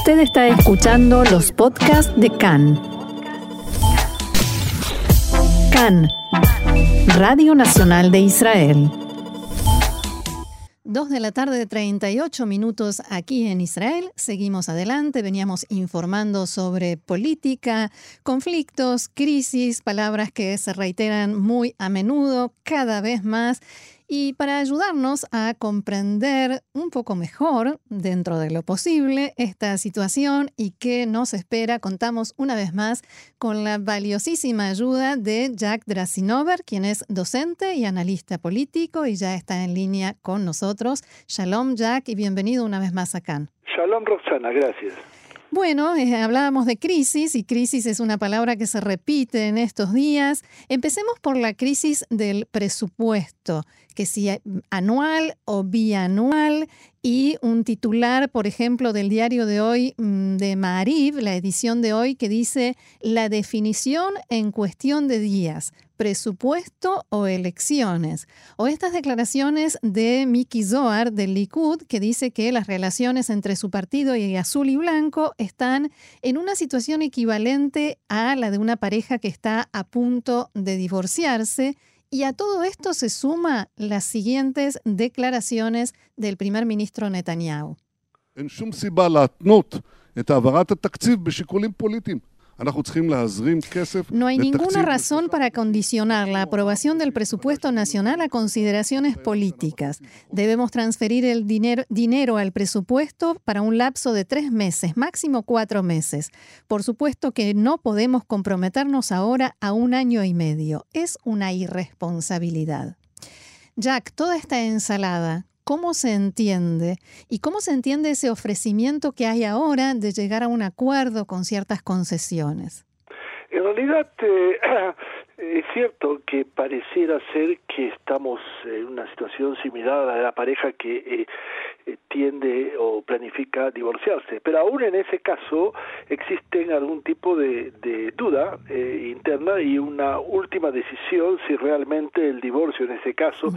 Usted está escuchando los podcasts de CAN. CAN, Radio Nacional de Israel. Dos de la tarde, de 38 minutos aquí en Israel. Seguimos adelante. Veníamos informando sobre política, conflictos, crisis, palabras que se reiteran muy a menudo, cada vez más. Y para ayudarnos a comprender un poco mejor, dentro de lo posible, esta situación y qué nos espera, contamos una vez más con la valiosísima ayuda de Jack Drasinover, quien es docente y analista político y ya está en línea con nosotros. Shalom Jack y bienvenido una vez más acá. Shalom Roxana, gracias. Bueno, eh, hablábamos de crisis y crisis es una palabra que se repite en estos días. Empecemos por la crisis del presupuesto, que si anual o bianual y un titular, por ejemplo, del diario de hoy mm, de Marib, la edición de hoy, que dice la definición en cuestión de días, presupuesto o elecciones. O estas declaraciones de Miki Zohar del Likud, que dice que las relaciones entre su partido y Azul y Blanco están en una situación equivalente a la de una pareja que está a punto de divorciarse y a todo esto se suma las siguientes declaraciones del primer ministro Netanyahu. No hay ninguna razón para condicionar la aprobación del presupuesto nacional a consideraciones políticas. Debemos transferir el dinero, dinero, al presupuesto para un lapso de tres meses, máximo cuatro meses. Por supuesto que no podemos comprometernos ahora a un año y medio. Es una irresponsabilidad. Jack, toda esta ensalada, cómo se entiende y cómo se entiende ese ofrecimiento que hay ahora de llegar a un acuerdo con ciertas concesiones. En realidad, eh, es cierto que pareciera ser que estamos en una situación similar a la pareja que eh, tiende o planifica divorciarse, pero aún en ese caso existen algún tipo de, duda interna y una última decisión si realmente el divorcio en ese caso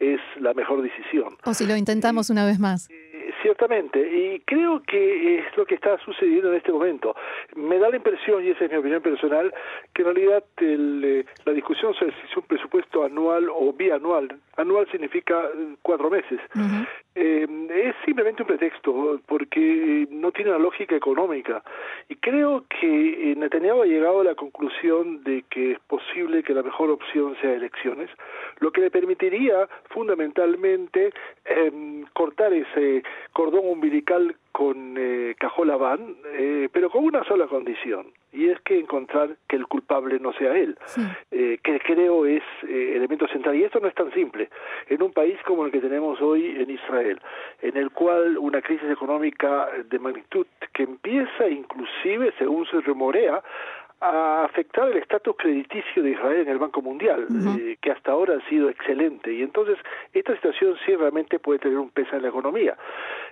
es la mejor decisión. O si lo intentamos una vez más. Ciertamente, y creo que es lo que está sucediendo en este momento. Me da la impresión, y esa es mi opinión personal, que en realidad eh, la discusión sobre si es un presupuesto anual o bianual, anual significa eh, cuatro meses, eh, es simplemente un pretexto, porque no tiene una lógica económica. Y creo que Netanyahu ha llegado a la conclusión de que es posible que la mejor opción sea elecciones, lo que le permitiría fundamentalmente em, cortar ese cordón umbilical con eh, eh, pero con una sola condición, y es que encontrar que el culpable no sea él, eh, que creo es eh, elemento central. Y esto no es tan simple. En un país como el que tenemos hoy en Israel, en el cual una crisis económica de magnitud que empieza inclusive, según se rumorea, a afectar el estatus crediticio de Israel en el Banco Mundial, eh, que hasta ahora ha sido excelente. Y entonces esta situación sí realmente puede tener un peso en la economía.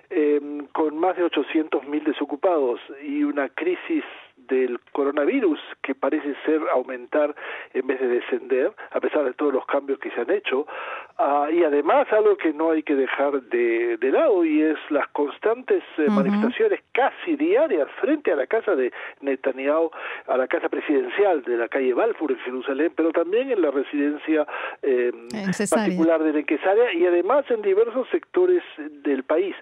Eh, con más de 800.000 desocupados y una crisis del coronavirus que parece ser aumentar en vez de descender, a pesar de todos los cambios que se han hecho, ah, y además algo que no hay que dejar de, de lado y es las constantes eh, manifestaciones casi diarias frente a la casa de Netanyahu, a la casa presidencial de la calle Balfour en Jerusalén, pero también en la residencia eh, particular de Nequesaria y además en diversos sectores del país,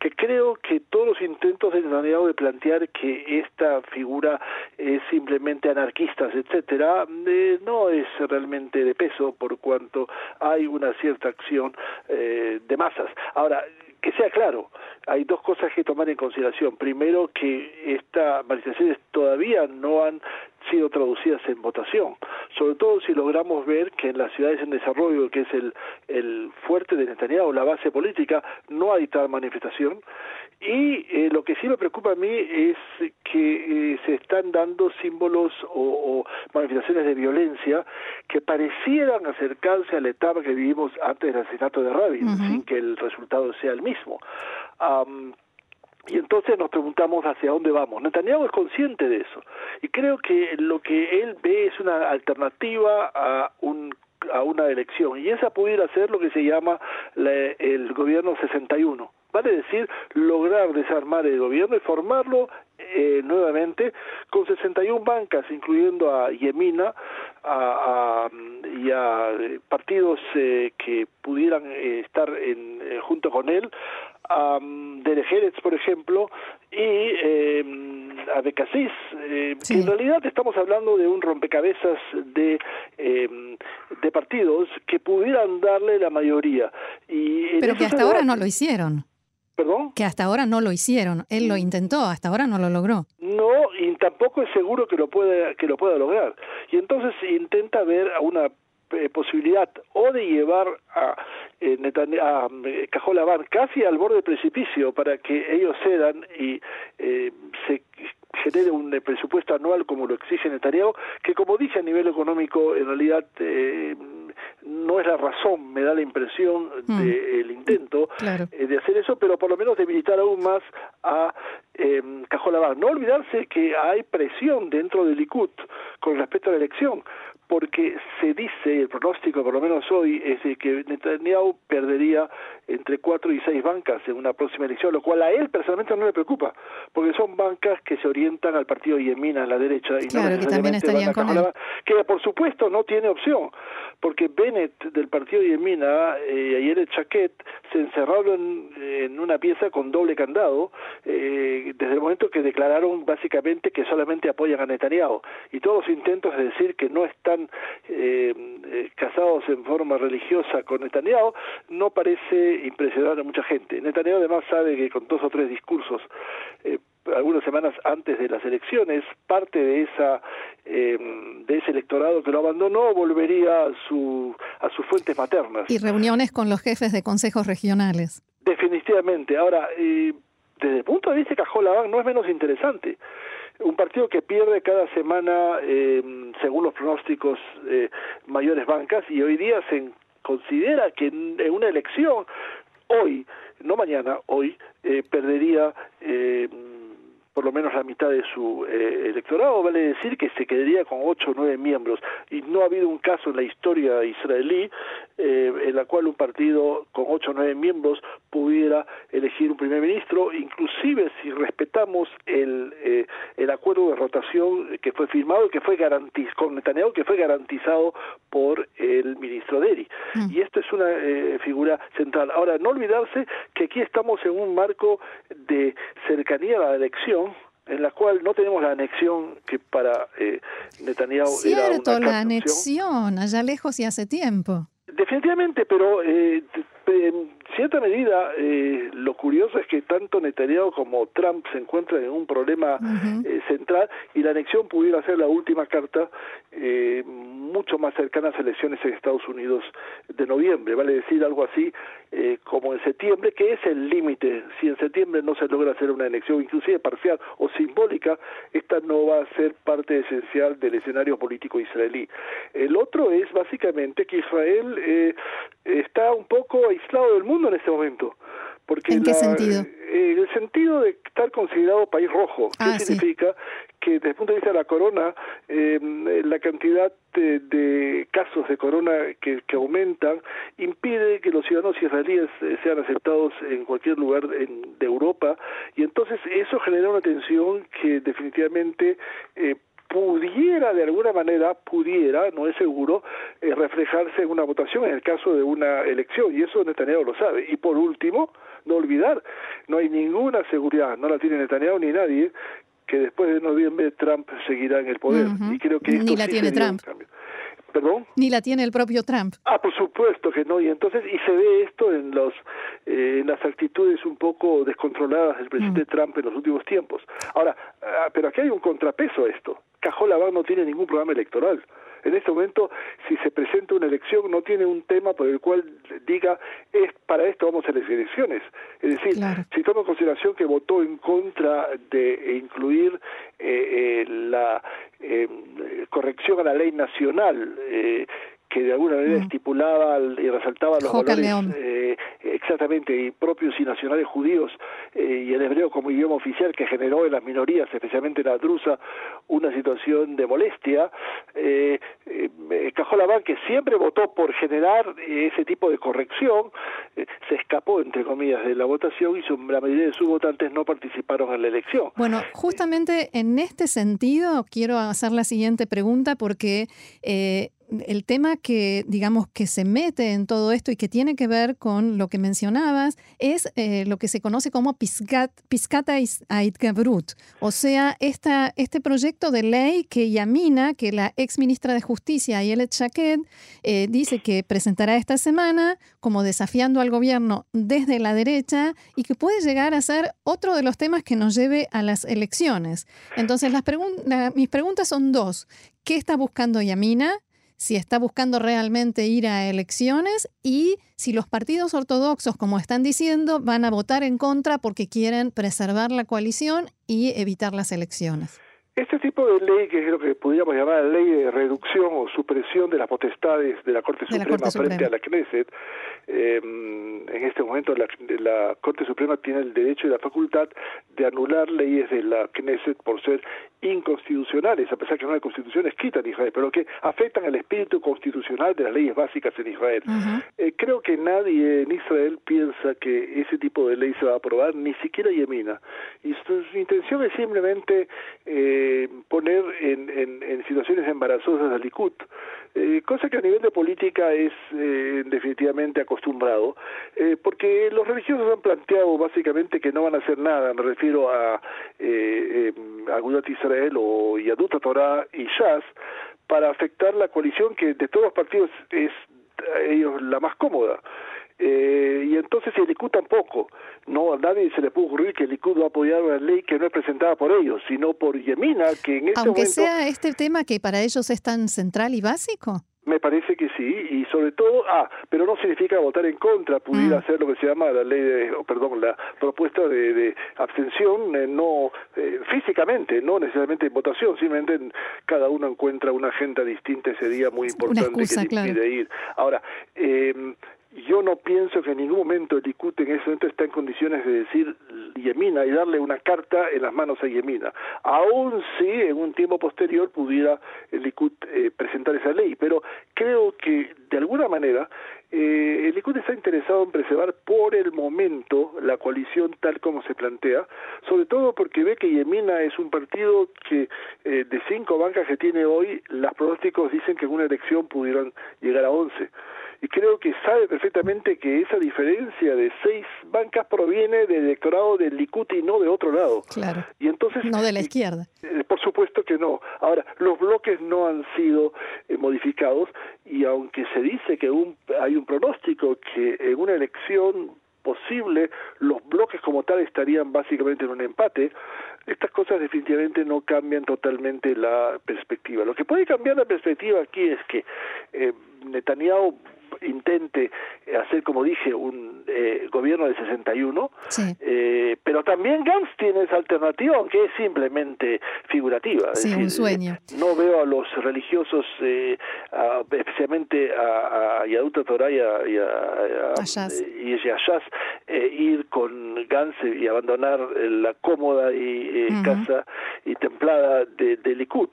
que creo que todos los intentos de Netanyahu de plantear que esta figura es simplemente anarquistas, etcétera, eh, no es realmente de peso por cuanto hay una cierta acción eh, de masas. Ahora, que sea claro, hay dos cosas que tomar en consideración. Primero, que estas manifestaciones todavía no han sido traducidas en votación, sobre todo si logramos ver que en las ciudades en desarrollo, que es el, el fuerte de Netanyahu, la base política, no hay tal manifestación. Y eh, lo que sí me preocupa a mí es que eh, se están dando símbolos o, manifestaciones de violencia que parecieran acercarse a la etapa que vivimos antes del asesinato de Rabin, sin que el resultado sea el mismo. Y entonces nos preguntamos hacia dónde vamos. Netanyahu es consciente de eso. Y creo que lo que él ve es una alternativa a un a una elección y esa pudiera ser lo que se llama el gobierno 61 vale decir lograr desarmar el gobierno y formarlo eh, nuevamente con 61 bancas, incluyendo a Yemina a, y a eh, partidos eh, que pudieran estar en, junto con él, a um, por ejemplo, y a Becasis. En realidad estamos hablando de un rompecabezas de, de partidos que pudieran darle la mayoría. Y Pero que hasta ahora no lo hicieron. ¿Perdón? Que hasta ahora no lo hicieron. Él lo intentó, hasta ahora no lo logró. No, y tampoco es seguro que lo pueda, que lo pueda lograr. Y entonces intenta ver a una eh, posibilidad o de llevar a, eh, a eh, casi al borde del precipicio para que ellos cedan y eh, se genere un presupuesto anual como lo exige Netanyahu, que como dije a nivel económico en realidad eh, no es la razón, me da la impresión mm. del intento eh, de hacer eso, pero por lo menos debilitar aún más a eh, No olvidarse que hay presión dentro del Likud con respecto a la elección, porque se dice, el pronóstico por lo menos hoy, es de que Netanyahu perdería entre cuatro y seis bancas en una próxima elección, lo cual a él personalmente no le preocupa, porque son bancas que se orientan al partido Yemina a la derecha y claro, que también estarían con él. que por supuesto no tiene opción, porque Bennett del partido Yemina eh, ayer el Chaquet se encerraron en, una pieza con doble candado eh, desde el momento que declararon básicamente que solamente apoyan a Netanyahu y todos los intentos de decir que no están eh, eh, casados en forma religiosa con Netanyahu no parece impresionar a mucha gente. Netanyahu además sabe que con dos o tres discursos eh, algunas semanas antes de las elecciones, parte de esa eh, de ese electorado que lo abandonó volvería a su a sus fuentes maternas y reuniones con los jefes de consejos regionales. Definitivamente. Ahora, eh, desde el punto de vista de Cajolabán no es menos interesante. Un partido que pierde cada semana, eh, según los pronósticos, eh, mayores bancas y hoy día se considera que en una elección, hoy, no mañana, hoy, eh, perdería eh, por lo menos la mitad de su eh, electorado, vale decir que se quedaría con ocho o nueve miembros. Y no ha habido un caso en la historia israelí eh, en la cual un partido con ocho o nueve miembros pudiera elegir un primer ministro, inclusive si respetamos el, eh, el acuerdo de rotación que fue firmado y que fue garantizado con Netanyahu, que fue garantizado por el ministro Deri. Mm. Y esto es una figura central. Ahora, no olvidarse que aquí estamos en un marco de cercanía a la elección en la cual no tenemos la anexión que para eh, Netanyahu Cierto, era una la anexión, allá lejos y hace tiempo. Definitivamente, pero eh, cierta medida eh, lo curioso es que tanto Netanyahu como Trump se encuentran en un problema eh, central y la anexión pudiera ser la última carta eh, mucho más cercana a las elecciones en Estados Unidos de noviembre, vale decir algo así eh, como en septiembre, que es el límite. Si en septiembre no se logra hacer una elección, inclusive parcial o simbólica, esta no va a ser parte esencial del escenario político israelí. El otro es básicamente que Israel eh, está un poco aislado del mundo en este momento. Porque ¿En qué sentido? en el sentido de estar considerado país rojo. ¿Qué ah, significa? Que desde el punto de vista de la corona, eh, la cantidad de, casos de corona que, que, aumentan impide que los ciudadanos israelíes eh, sean aceptados en cualquier lugar en, de Europa y entonces eso genera una tensión que definitivamente eh, pudiera de alguna manera, pudiera, no es seguro, eh, reflejarse en una votación en el caso de una elección, y eso Netanyahu lo sabe. Y por último, no olvidar, no hay ninguna seguridad, no la tiene Netanyahu ni nadie, que después de noviembre Trump seguirá en el poder. Y creo que Ni la tiene Trump. ¿Perdón? Ni la tiene el propio Trump. Ah, por supuesto que no. Y entonces, y se ve esto en los eh, en las actitudes un poco descontroladas del presidente mm. Trump en los últimos tiempos. Ahora, ah, pero aquí hay un contrapeso a esto. Cajolabán no tiene ningún programa electoral. En este momento, si se presenta una elección, no tiene un tema por el cual diga, es para esto vamos a las elecciones. Es decir, si toma en consideración que votó en contra de incluir eh, eh, la eh, corrección a la ley nacional, que de alguna manera mm. estipulaba y resaltaba los valores eh, exactamente y propios y nacionales judíos eh, y el hebreo como idioma oficial que generó en las minorías, especialmente la drusa, una situación de molestia. Eh, eh, que siempre votó por generar ese tipo de corrección, se escapó, entre comillas, de la votación y la mayoría de sus votantes no participaron en la elección. Bueno, justamente en este sentido quiero hacer la siguiente pregunta porque el tema que, digamos, que se mete en todo esto y que tiene que ver con lo que mencionabas es eh, lo que se conoce como Piscat, Piscata Aitgabrut, o sea, este proyecto de ley que Yamina, que la ex ministra de Justicia, Ayelet Shaked, eh, dice que presentará esta semana como desafiando al gobierno desde la derecha y que puede llegar a ser otro de los temas que nos lleve a las elecciones. Entonces, mis preguntas son dos. ¿Qué está buscando Yamina? Si está buscando realmente ir a elecciones y si los partidos ortodoxos, como están diciendo, van a votar en contra porque quieren preservar la coalición y evitar las elecciones. Este tipo de ley, que es lo que podríamos llamar ley de reducción o supresión de las potestades de la Corte Suprema frente a la Knesset, em, en este momento la, la, Corte Suprema tiene el derecho y la facultad de anular leyes de la Knesset por ser inconstitucionales, a pesar que no hay constitución escrita en Israel, pero que afectan el espíritu constitucional de las leyes básicas en Israel. Eh, creo que nadie en Israel piensa que ese tipo de ley se va a aprobar, ni siquiera Yemina. Y su, intención es simplemente eh, poner en, en, situaciones embarazosas al Likud, eh, cosa que a nivel de política es definitivamente acostumbrado, porque los religiosos han planteado básicamente que no van a hacer nada, me refiero a eh, Agudat Israel o Yaduta Torah y Shas para afectar la coalición que de todos los partidos es ellos la más cómoda. Eh, y entonces el Likud tampoco. No, a nadie se le puede ocurrir que el Likud va a apoyar una ley que no es presentada por ellos, sino por Yemina, que en este Aunque sea este tema que para ellos es tan central y básico. Me parece que sí, y sobre todo, ah, pero no significa votar en contra, pudiera mm. ser lo que se llama la ley de, perdón, la propuesta de, abstención, eh, no eh, físicamente, no necesariamente en votación, simplemente cada uno encuentra una agenda distinta ese día muy importante que le impide ir. Ahora, eh, yo no pienso que en ningún momento el Likud en ese momento está en condiciones de decir Yemina y darle una carta en las manos a Yemina. Aún si en un tiempo posterior pudiera el Likud eh, presentar esa ley, pero creo que de alguna manera eh, el Likud está interesado en preservar por el momento la coalición tal como se plantea, sobre todo porque ve que Yemina es un partido que eh, de cinco bancas que tiene hoy, los pronósticos dicen que en una elección pudieran llegar a once y creo que sabe perfectamente que esa diferencia de seis bancas proviene del electorado del Likud y no de otro lado. Claro. Y entonces no de la izquierda. Eh, por supuesto que no. Ahora los bloques no han sido eh, modificados y aunque se dice que un, hay un pronóstico que en una elección posible los bloques como tal estarían básicamente en un empate estas cosas definitivamente no cambian totalmente la perspectiva. Lo que puede cambiar la perspectiva aquí es que eh, Netanyahu intente hacer, como dije, un eh, gobierno de 61, eh, pero también Gantz tiene esa alternativa, aunque es simplemente figurativa. Sí, un sueño. No veo a los religiosos, eh, especialmente a, a Yaduta y a, y ir con Gantz y abandonar la cómoda y casa y templada de, de Likud.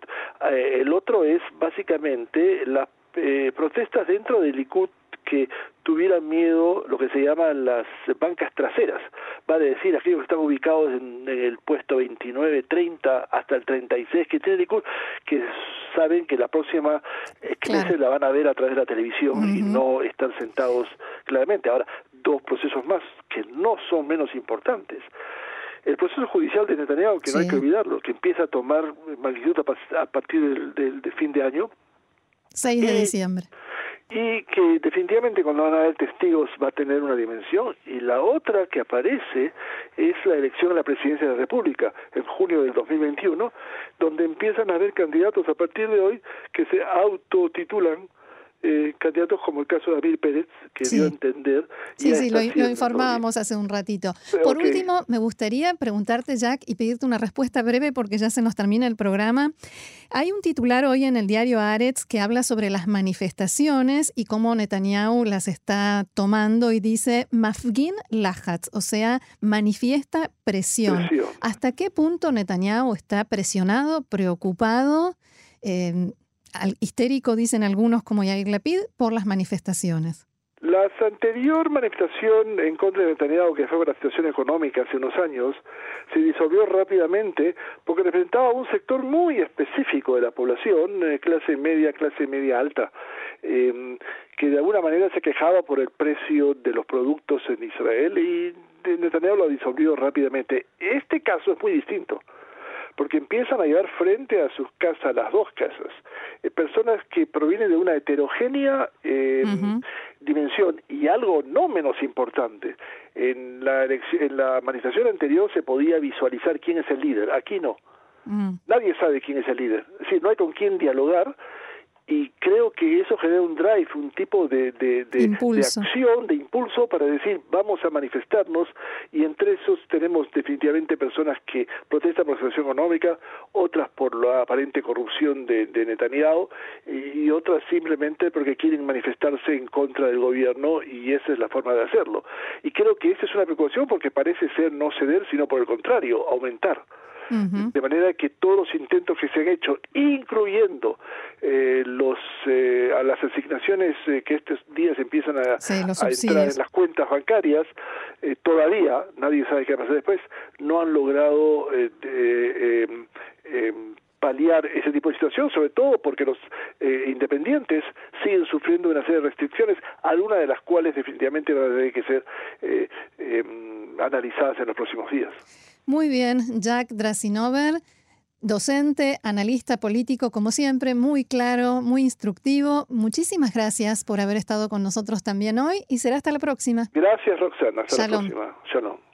el otro es básicamente la eh, protestas dentro del Likud que tuvieran miedo lo que se llaman las bancas traseras, vale decir aquellos que están ubicados en, el puesto 29, 30 hasta el 36 que tiene Likud, que saben que la próxima eh, la van a ver a través de la televisión y no están sentados claramente. Ahora, dos procesos más que no son menos importantes. El proceso judicial de Netanyahu, que no hay que olvidarlo, que empieza a tomar magnitud a, partir del, del fin de año, 6 de diciembre. Y que definitivamente cuando van a haber testigos va a tener una dimensión. Y la otra que aparece es la elección a la presidencia de la República en junio del 2021, donde empiezan a haber candidatos a partir de hoy que se autotitulan eh, candidatos como el caso de David Pérez, que dio a entender. Sí, sí, lo, informábamos hace un ratito. Por último, me gustaría preguntarte, Jack, y pedirte una respuesta breve porque ya se nos termina el programa. Hay un titular hoy en el diario Aretz que habla sobre las manifestaciones y cómo Netanyahu las está tomando y dice Mafgin Lahatz, o sea, manifiesta presión. ¿Hasta qué punto Netanyahu está presionado, preocupado? Eh, histérico, dicen algunos como Yair Lapid, por las manifestaciones. La anterior manifestación en contra de Netanyahu, que fue por la situación económica hace unos años, se disolvió rápidamente porque representaba un sector muy específico de la población, eh, clase media, clase media alta, eh, que de alguna manera se quejaba por el precio de los productos en Israel y Netanyahu lo disolvió rápidamente. Este caso es muy distinto porque empiezan a llevar frente a sus casas, las dos casas, eh, personas que provienen de una heterogénea eh, dimensión y algo no menos importante. En la, en la manifestación anterior se podía visualizar quién es el líder, aquí no. Mm. Nadie sabe quién es el líder, es decir, no hay con quién dialogar y creo que eso genera un drive, un tipo de, de, de, acción, de impulso para decir vamos a manifestarnos y entre esos tenemos definitivamente personas que protestan por la situación económica, otras por la aparente corrupción de, de Netanyahu y otras simplemente porque quieren manifestarse en contra del gobierno y esa es la forma de hacerlo. Y creo que esa es una preocupación porque parece ser no ceder, sino por el contrario, aumentar. De manera que todos los intentos que se han hecho, incluyendo eh, los eh, a las asignaciones eh, que estos días empiezan a, entrar en las cuentas bancarias, eh, todavía, nadie sabe qué va a pasar después, no han logrado em, em, paliar ese tipo de situación, sobre todo porque los independientes siguen sufriendo una serie de restricciones, algunas de las cuales definitivamente van a tener que ser em, analizadas en los próximos días. Muy bien, Jack Drasinover, docente, analista político, como siempre, muy claro, muy instructivo. Muchísimas gracias por haber estado con nosotros también hoy y será hasta la próxima. Gracias, Roxana. Hasta la próxima. Shalom.